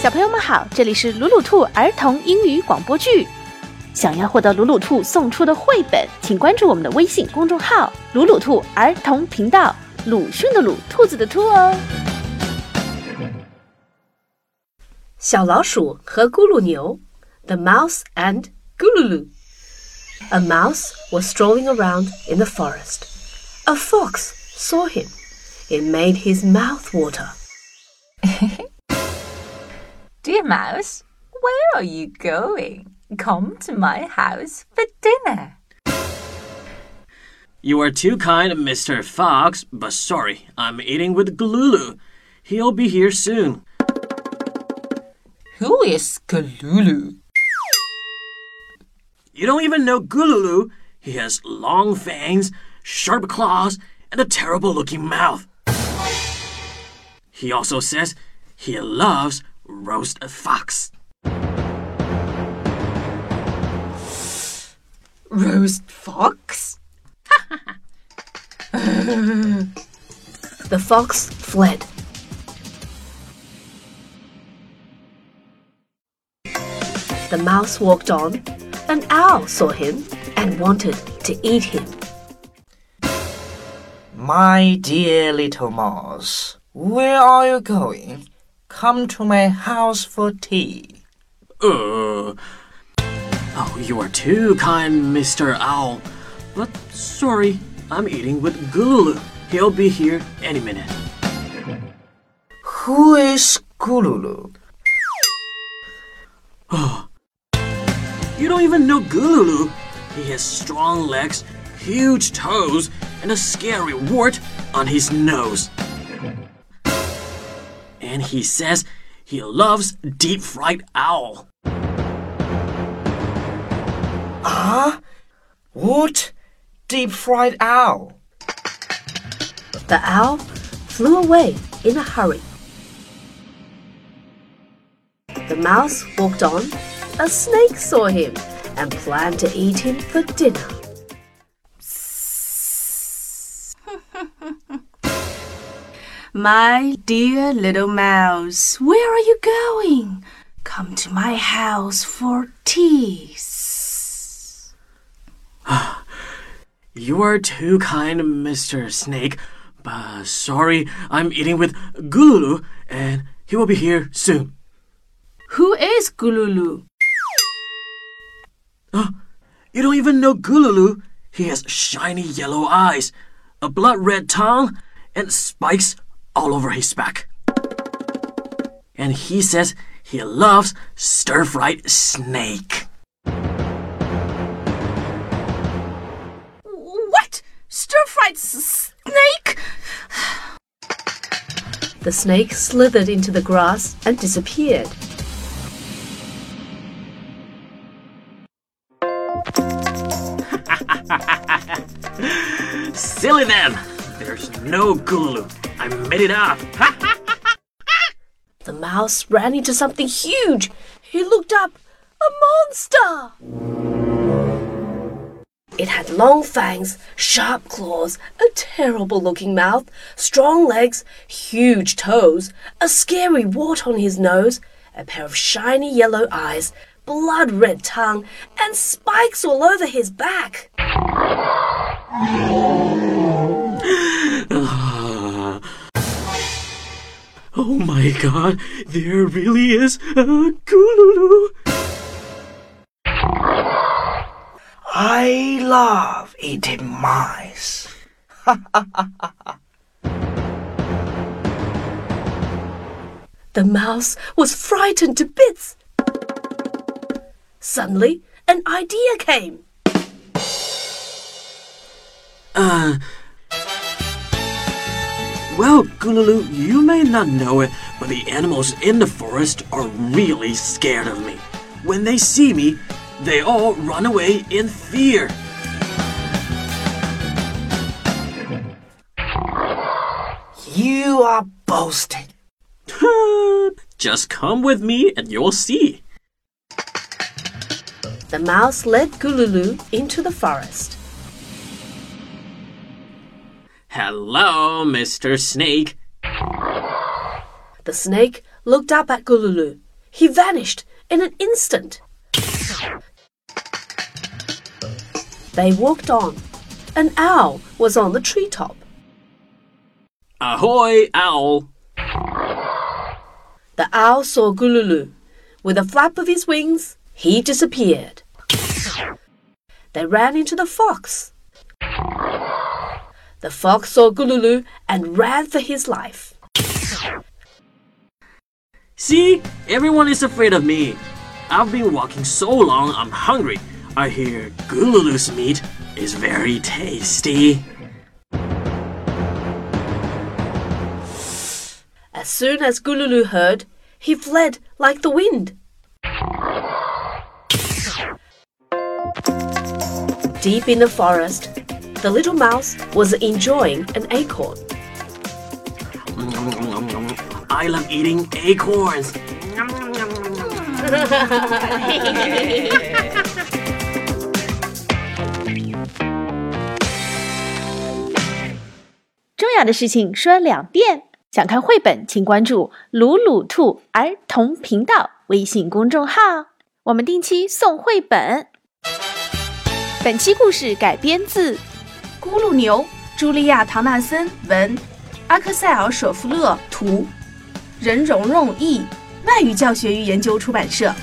小朋友们好，这里是鲁鲁兔儿童英语广播剧。想要获得鲁鲁兔送出的绘本，请关注我们的微信公众号“鲁鲁兔儿童频道”。鲁迅的鲁，兔子的兔哦。小老鼠和咕噜牛，The Mouse and Gululu. A mouse was strolling around in the forest. A fox saw him. It made his mouth water. Dear Mouse, where are you going? Come to my house for dinner. You are too kind, Mr. Fox, but sorry, I'm eating with Gululu. He'll be here soon. Who is Gululu? You don't even know Gululu. He has long fangs, sharp claws, and a terrible looking mouth. He also says he loves roast a fox. Roast fox? The fox fled. The mouse walked on. An owl saw him and wanted to eat him. My dear little mouse, where are you going? Come to my house for tea. Uh. Oh, you are too kind, Mr. Owl. But sorry, I'm eating with Gululu. He'll be here any minute. Who is Gululu? Oh, You don't even know Gululu. He has strong legs, huge toes, and a scary wart on his nose. And he says he loves deep fried owl. Ah? What? Deep fried owl. The owl flew away in a hurry. The mouse walked on. A snake saw him and planned to eat him for dinner. My dear little mouse, where are you going? Come to my house for tea. You are too kind, Mr. Snake. But sorry, I'm eating with Gululu, and he will be here soon. Who is Gululu? You don't even know Gululu. He has shiny yellow eyes, a blood red tongue, and spikes all over his back. And he says he loves stir fried snake. What? Stir-fried snake? The snake slithered into the grass and disappeared. Silly them! There's no Gululu. I made it up. The mouse ran into something huge. He looked up. A monster! It had long fangs, sharp claws, a terrible looking mouth, strong legs, huge toes, a scary wart on his nose, a pair of shiny yellow eyes, blood red tongue, and spikes all over his back. Oh my god, there really is a Gululu. I love eating mice. The mouse was frightened to bits. Suddenly, an idea came. Uh. Well, Gululu, you may not know it, but the animals in the forest are really scared of me. When they see me, they all run away in fear. You are boasting. Just come with me and you'll see. The mouse led Gululu into the forest. Hello, Mr. Snake. The snake looked up at Gululu. he vanished in an instant. They walked on. An owl was on the treetop. Ahoy, owl! The owl saw Gululu. With a flap of his wings, he disappeared. They ran into the fox. The fox saw Gululu and ran for his life. See, everyone is afraid of me. I've been walking so long, I'm hungry. I hear Gululu's meat is very tasty. As soon as Gululu heard, he fled like the wind. Deep in the forest, the little mouse was enjoying an acorn. I love eating acorns. 重要的事情说两遍。想看绘本，请关注“鲁鲁兔儿童频道”微信公众号，我们定期送绘本。本期故事改编自《咕噜牛》，茱莉亚·唐纳森文，阿克塞尔·舍夫勒图，任蓉蓉译，外语教学与研究出版社。